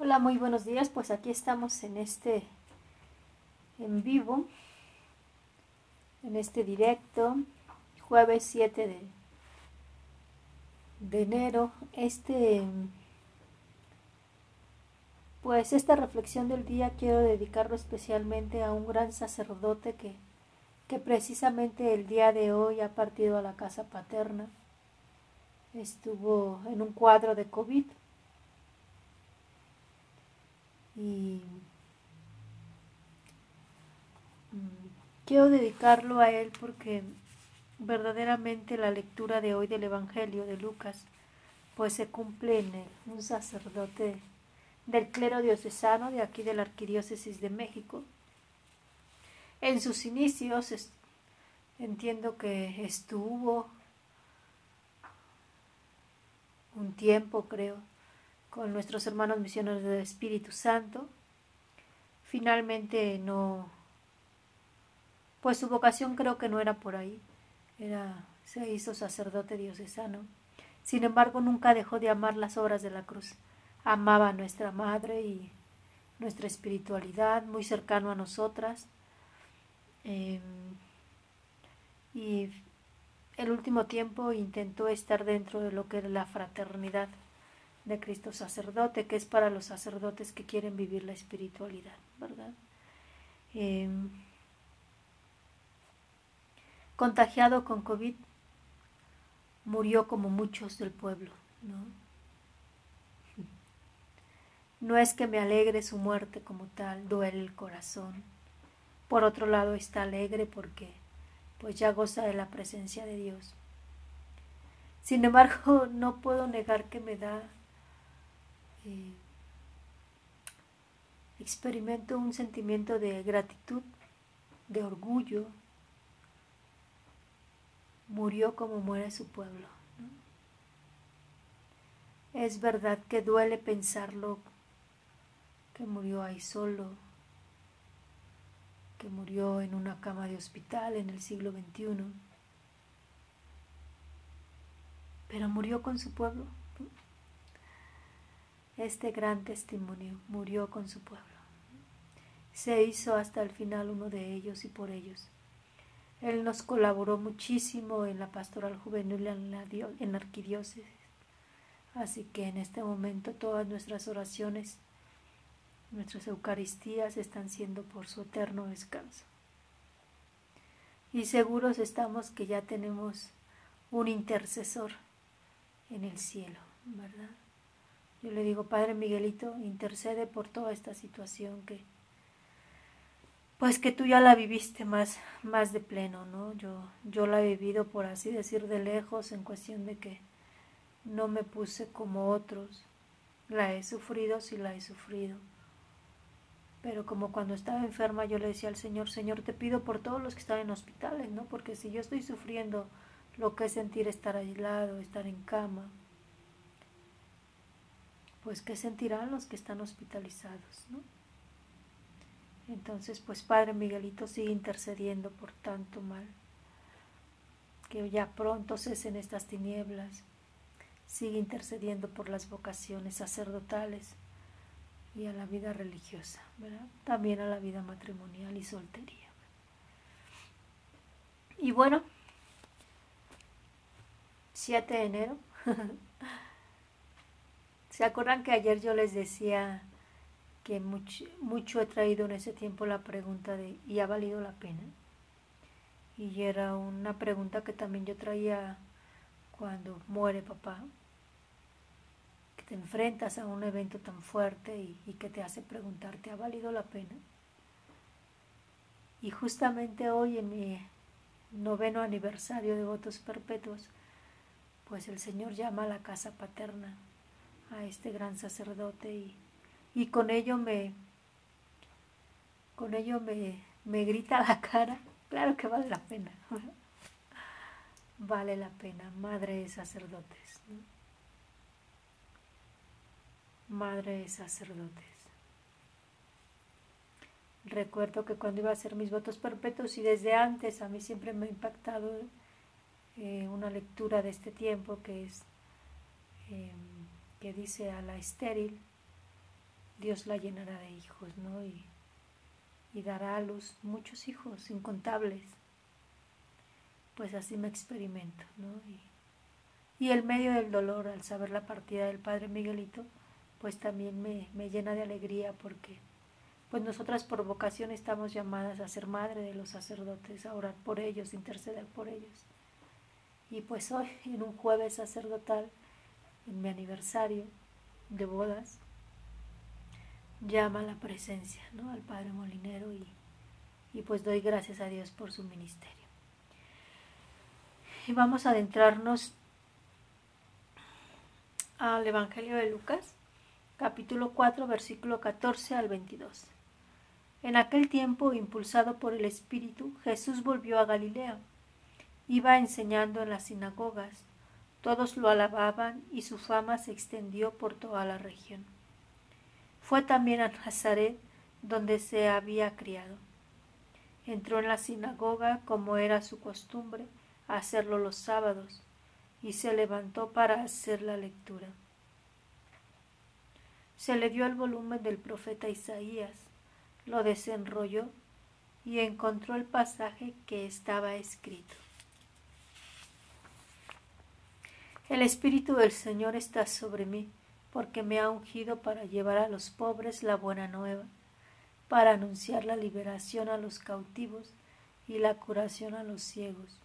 Hola, muy buenos días. Pues aquí estamos en este en vivo, en este directo, jueves 7 de, de enero. Este pues esta reflexión del día quiero dedicarlo especialmente a un gran sacerdote que, que precisamente el día de hoy ha partido a la casa paterna. Estuvo en un cuadro de COVID y mm, quiero dedicarlo a él porque verdaderamente la lectura de hoy del Evangelio de Lucas pues se cumple en un sacerdote del clero diocesano de aquí de la Arquidiócesis de México. En sus inicios entiendo que estuvo un tiempo, creo, con nuestros hermanos misioneros del Espíritu Santo. Finalmente no, pues su vocación creo que no era por ahí, era, se hizo sacerdote diocesano. Sin embargo, nunca dejó de amar las obras de la cruz. Amaba a nuestra madre y nuestra espiritualidad, muy cercano a nosotras. Em, y el último tiempo intentó estar dentro de lo que es la fraternidad de Cristo sacerdote, que es para los sacerdotes que quieren vivir la espiritualidad, ¿verdad? Em, contagiado con COVID, murió como muchos del pueblo, ¿no? No es que me alegre su muerte como tal, duele el corazón. Por otro lado está alegre porque pues ya goza de la presencia de Dios. Sin embargo, no puedo negar que me da eh, experimento un sentimiento de gratitud, de orgullo. Murió como muere su pueblo. Es verdad que duele pensarlo, que murió ahí solo, que murió en una cama de hospital en el siglo XXI, pero murió con su pueblo este gran testimonio, murió con su pueblo. Se hizo hasta el final uno de ellos y por ellos. Él nos colaboró muchísimo en la pastoral juvenil en la, en arquidiócesis. Así que en este momento todas nuestras oraciones, nuestras Eucaristías están siendo por su eterno descanso. Y seguros estamos que ya tenemos un intercesor en el cielo, ¿verdad? Yo le digo, Padre Miguelito, intercede por toda esta situación que, pues que tú ya la viviste más, más de pleno, ¿no? Yo, yo la he vivido, por así decir, de lejos, en cuestión de que no me puse como otros. La he sufrido, sí la he sufrido. Pero como cuando estaba enferma yo le decía al Señor, Señor, te pido por todos los que están en hospitales, ¿no? Porque si yo estoy sufriendo lo que es sentir estar aislado, estar en cama, pues qué sentirán los que están hospitalizados, ¿no? Entonces, pues Padre Miguelito sigue intercediendo por tanto mal, que ya pronto cesen estas tinieblas, sigue intercediendo por las vocaciones sacerdotales y a la vida religiosa, ¿verdad? También a la vida matrimonial y soltería. Y bueno, 7 de enero ¿Se acuerdan que ayer yo les decía que mucho, he traído en ese tiempo la pregunta de ¿y ha valido la pena? Y era una pregunta que también yo traía cuando muere papá, que te enfrentas a un evento tan fuerte y, y que te hace preguntarte ¿ha valido la pena? Y justamente hoy en mi noveno aniversario de votos perpetuos, pues el Señor llama a la casa paterna a este gran sacerdote y, y con ello me con ello me, me grita la cara, claro que vale la pena, vale la pena, madre de sacerdotes, madre de sacerdotes. Recuerdo que cuando iba a hacer mis votos perpetuos y desde antes a mí siempre me ha impactado eh, una lectura de este tiempo que es em, que dice a la estéril, Dios la llenará de hijos, ¿no? Y, y dará a luz muchos hijos, incontables. Pues así me experimento, ¿no? Y, y el medio del dolor, al saber la partida del Padre Miguelito, pues también me, me llena de alegría porque pues nosotras por vocación estamos llamadas a ser madre de los sacerdotes, a orar por ellos, interceder por ellos. Y pues hoy, en un jueves sacerdotal, en mi aniversario de bodas, llama la presencia ¿no? al Padre Molinero y, y pues doy gracias a Dios por su ministerio. Y vamos a adentrarnos al Evangelio de Lucas, capítulo 4, versículo 14 al 22. En aquel tiempo, impulsado por el Espíritu, Jesús volvió a Galilea. Iba enseñando en las sinagogas. Todos lo alababan y su fama se extendió por toda la región. Fue también a Nazaret, donde se había criado. Entró en la sinagoga, como era su costumbre, a hacerlo los sábados, y se levantó para hacer la lectura. Se le dio el volumen del profeta Isaías lo desenrolló y encontró el pasaje que estaba escrito. El Espíritu del Señor está sobre mí, porque me ha ungido para llevar a los pobres la buena nueva, para anunciar la liberación a los cautivos y la curación a los ciegos,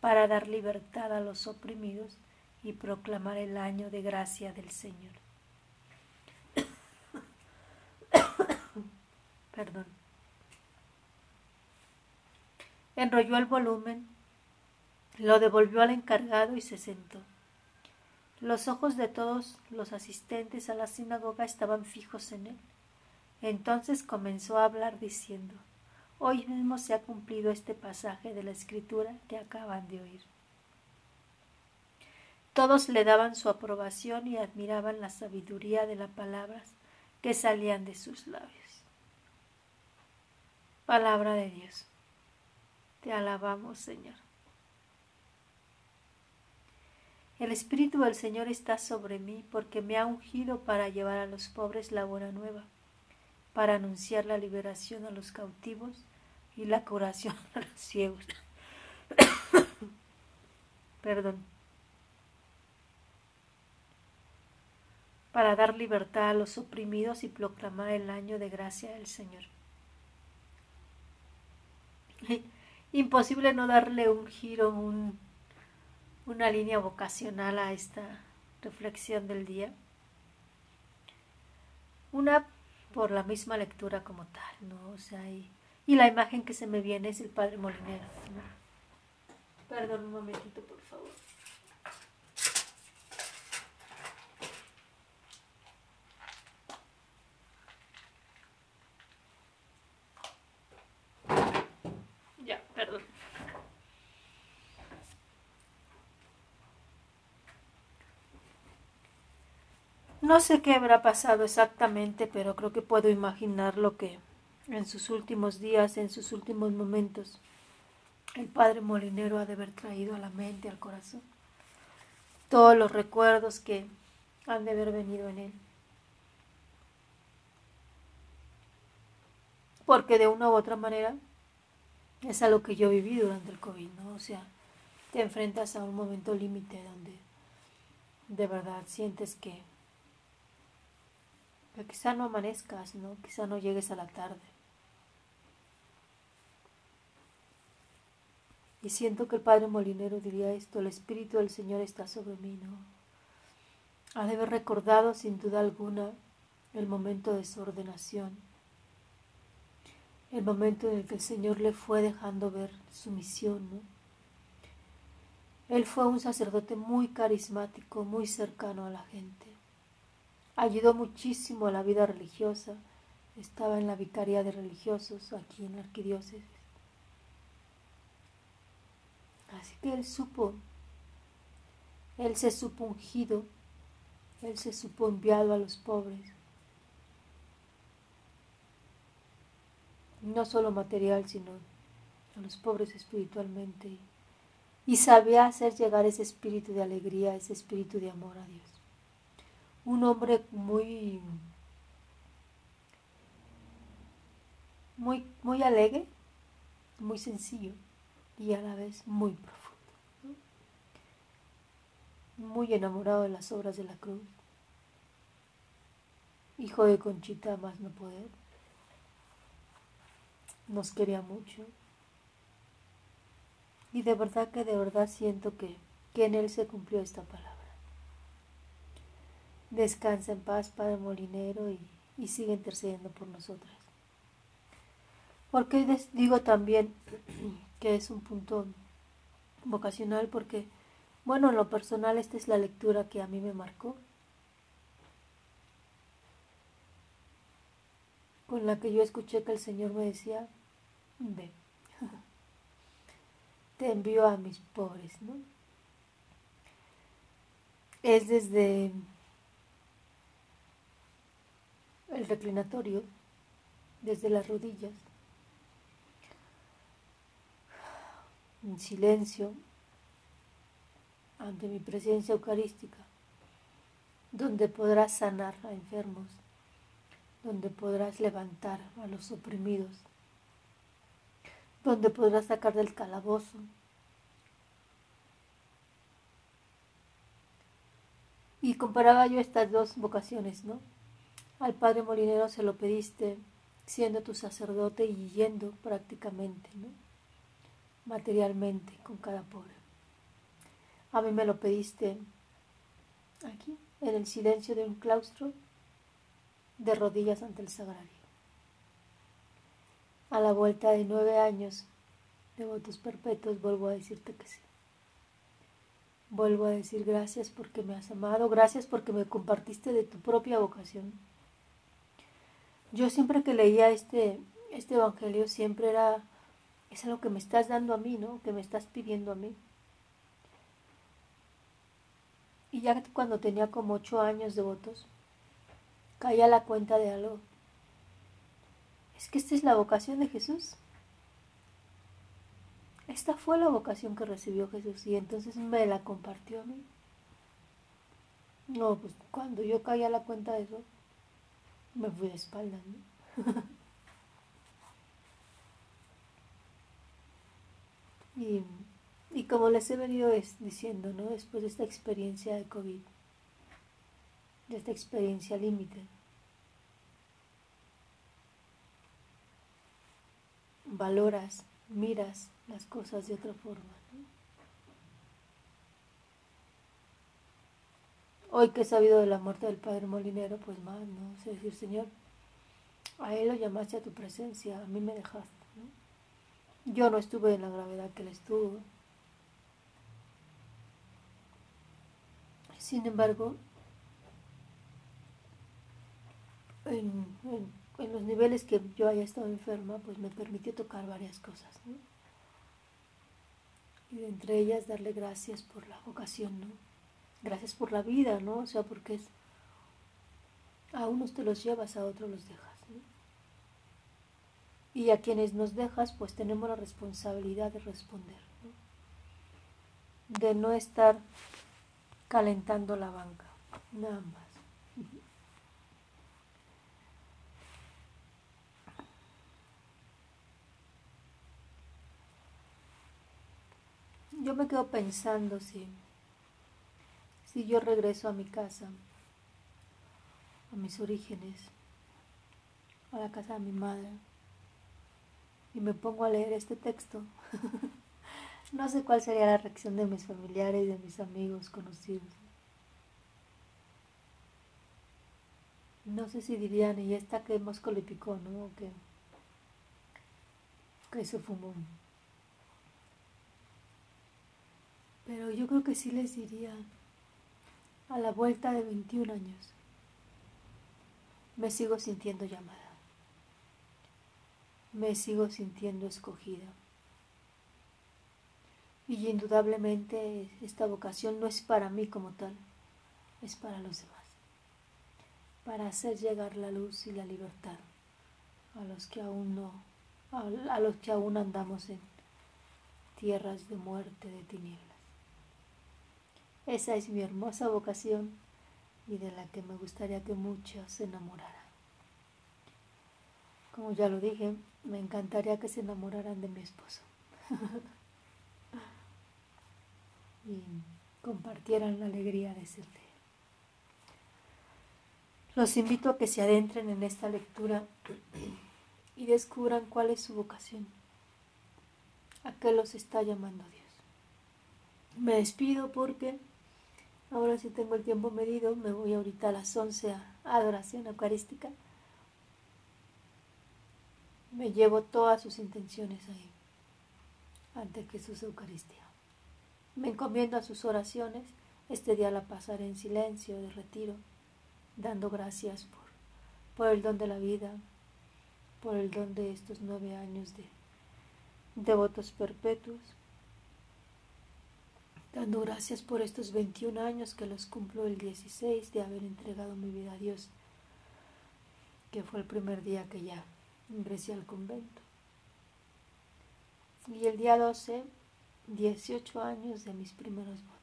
para dar libertad a los oprimidos y proclamar el año de gracia del Señor. Perdón. Enrolló el volumen, lo devolvió al encargado y se sentó. Los ojos de todos los asistentes a la sinagoga estaban fijos en él. Entonces comenzó a hablar diciendo, Hoy mismo se ha cumplido este pasaje de la escritura que acaban de oír. Todos le daban su aprobación y admiraban la sabiduría de las palabras que salían de sus labios. Palabra de Dios. Te alabamos, Señor. El Espíritu del Señor está sobre mí porque me ha ungido para llevar a los pobres la buena nueva, para anunciar la liberación a los cautivos y la curación a los ciegos. Perdón. Para dar libertad a los oprimidos y proclamar el año de gracia del Señor. imposible no darle un giro, un, una línea vocacional a esta reflexión del día. Una por la misma lectura como tal, ¿no? O sea, y, la imagen que se me viene es el Padre Molinero. Perdón un momentito, por favor. No sé qué habrá pasado exactamente, pero creo que puedo imaginar lo que en sus últimos días, en sus últimos momentos, el padre molinero ha de haber traído a la mente, al corazón, todos los recuerdos que han de haber venido en él. Porque de una u otra manera es a lo que yo viví durante el COVID, ¿no? O sea, te enfrentas a un momento límite donde de verdad sientes que pero quizá no amanezcas, ¿no? Quizá no llegues a la tarde. Y siento que el Padre Molinero diría esto, el Espíritu del Señor está sobre mí, ¿no? Ha de haber recordado sin duda alguna el momento de su ordenación, el momento en el que el Señor le fue dejando ver su misión, ¿no? Él fue un sacerdote muy carismático, muy cercano a la gente ayudó muchísimo a la vida religiosa. Estaba en la vicaría de religiosos aquí en la arquidiócesis. Así que él supo, él se supo ungido, él se supo enviado a los pobres. No solo material, sino a los pobres espiritualmente. Y sabía hacer llegar ese espíritu de alegría, ese espíritu de amor a Dios un hombre muy muy, muy alegre, muy sencillo y a la vez muy profundo. Muy enamorado de las obras de la cruz. Hijo de Conchita más no poder. Nos quería mucho. Y de verdad que de verdad siento que, que en él se cumplió esta palabra. Descansa en paz, Padre Molinero, y, y sigue intercediendo por nosotras. Porque digo también que es un punto vocacional? Porque, bueno, en lo personal esta es la lectura que a mí me marcó, con la que yo escuché que el Señor me decía, ve, te envío a mis pobres, ¿no? Es desde el reclinatorio, desde las rodillas, en silencio ante mi presencia eucarística, donde podrás sanar a enfermos, donde podrás levantar a los oprimidos, donde podrás sacar del calabozo. Y comparaba yo estas dos vocaciones, ¿no? Al Padre Molinero se lo pediste siendo tu sacerdote y yendo prácticamente, ¿no? materialmente con cada pobre. A mí me lo pediste aquí, en el silencio de un claustro, de rodillas ante el sagrario. A la vuelta de nueve años de votos perpetuos vuelvo a decirte que sí. Vuelvo a decir gracias porque me has amado, gracias porque me compartiste de tu propia vocación. Yo siempre que leía este, este Evangelio siempre era es lo que me estás dando a mí, ¿no? Que me estás pidiendo a mí. Y ya cuando tenía como ocho años de votos, caía la cuenta de algo. Es que esta es la vocación de Jesús. Esta fue la vocación que recibió Jesús y entonces me la compartió a mí. No, pues cuando yo caía la cuenta de eso, me fui de espalda, ¿no? Y, como les he venido diciendo, ¿no? después de esta experiencia de COVID, de esta experiencia límite, valoras, miras las cosas de otra forma. Hoy que he sabido de la muerte del padre Molinero, pues más, ¿no? sé decir, Señor, a él lo llamaste a tu presencia, a mí me dejaste. Yo no estuve en la gravedad que él estuvo. Sin embargo, en, los niveles que yo haya estado enferma, pues me permitió tocar varias cosas, ¿no? Y entre ellas darle gracias por la vocación, ¿no? Gracias por la vida, ¿no? O sea, porque es, a unos te los llevas, a otros los dejas y a quienes nos dejas pues tenemos la responsabilidad de responder, de no estar calentando la banca, nada más. Yo me quedo pensando si, si yo regreso a mi casa, a mis orígenes, a la casa de mi madre, y me pongo a leer este texto, no sé cuál sería la reacción de mis familiares, de mis amigos, conocidos. No sé si dirían, y esta que Mosco le picó, ¿no? que, que se fumó. Pero yo creo que sí les diría, a la vuelta de 21 años, me sigo sintiendo llamada me sigo sintiendo escogida. Y indudablemente esta vocación no es para mí como tal, es para los demás, para hacer llegar la luz y la libertad a los que aún no, a los que aún andamos en tierras de muerte, de tinieblas. Esa es mi hermosa vocación y de la que me gustaría que muchos se enamoraran. Como ya lo dije, me encantaría que se enamoraran de mi esposo y compartieran la alegría de serle. Los invito a que se adentren en esta lectura y descubran cuál es su vocación, a qué los está llamando Dios. Me despido porque ahora sí tengo el tiempo medido, me voy ahorita a las 11 a adoración eucarística. Me llevo todas sus intenciones ahí, ante Jesús Eucaristía. Me encomiendo a sus oraciones, este día la pasaré en silencio, de retiro dando gracias por, por el don de la vida, por el don de estos nueve años de devotos perpetuos, dando gracias por estos 21 años que los cumplo el 16 de haber entregado mi vida a Dios, que fue el primer día que ya ingresé al convento. Y el día 12, 18 años de mis primeros votos.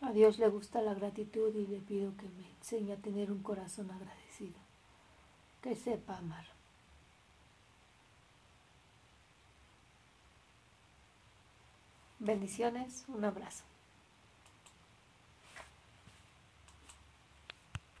A Dios le gusta la gratitud y le pido que me enseñe a tener un corazón agradecido, que sepa amar. Bendiciones, un abrazo.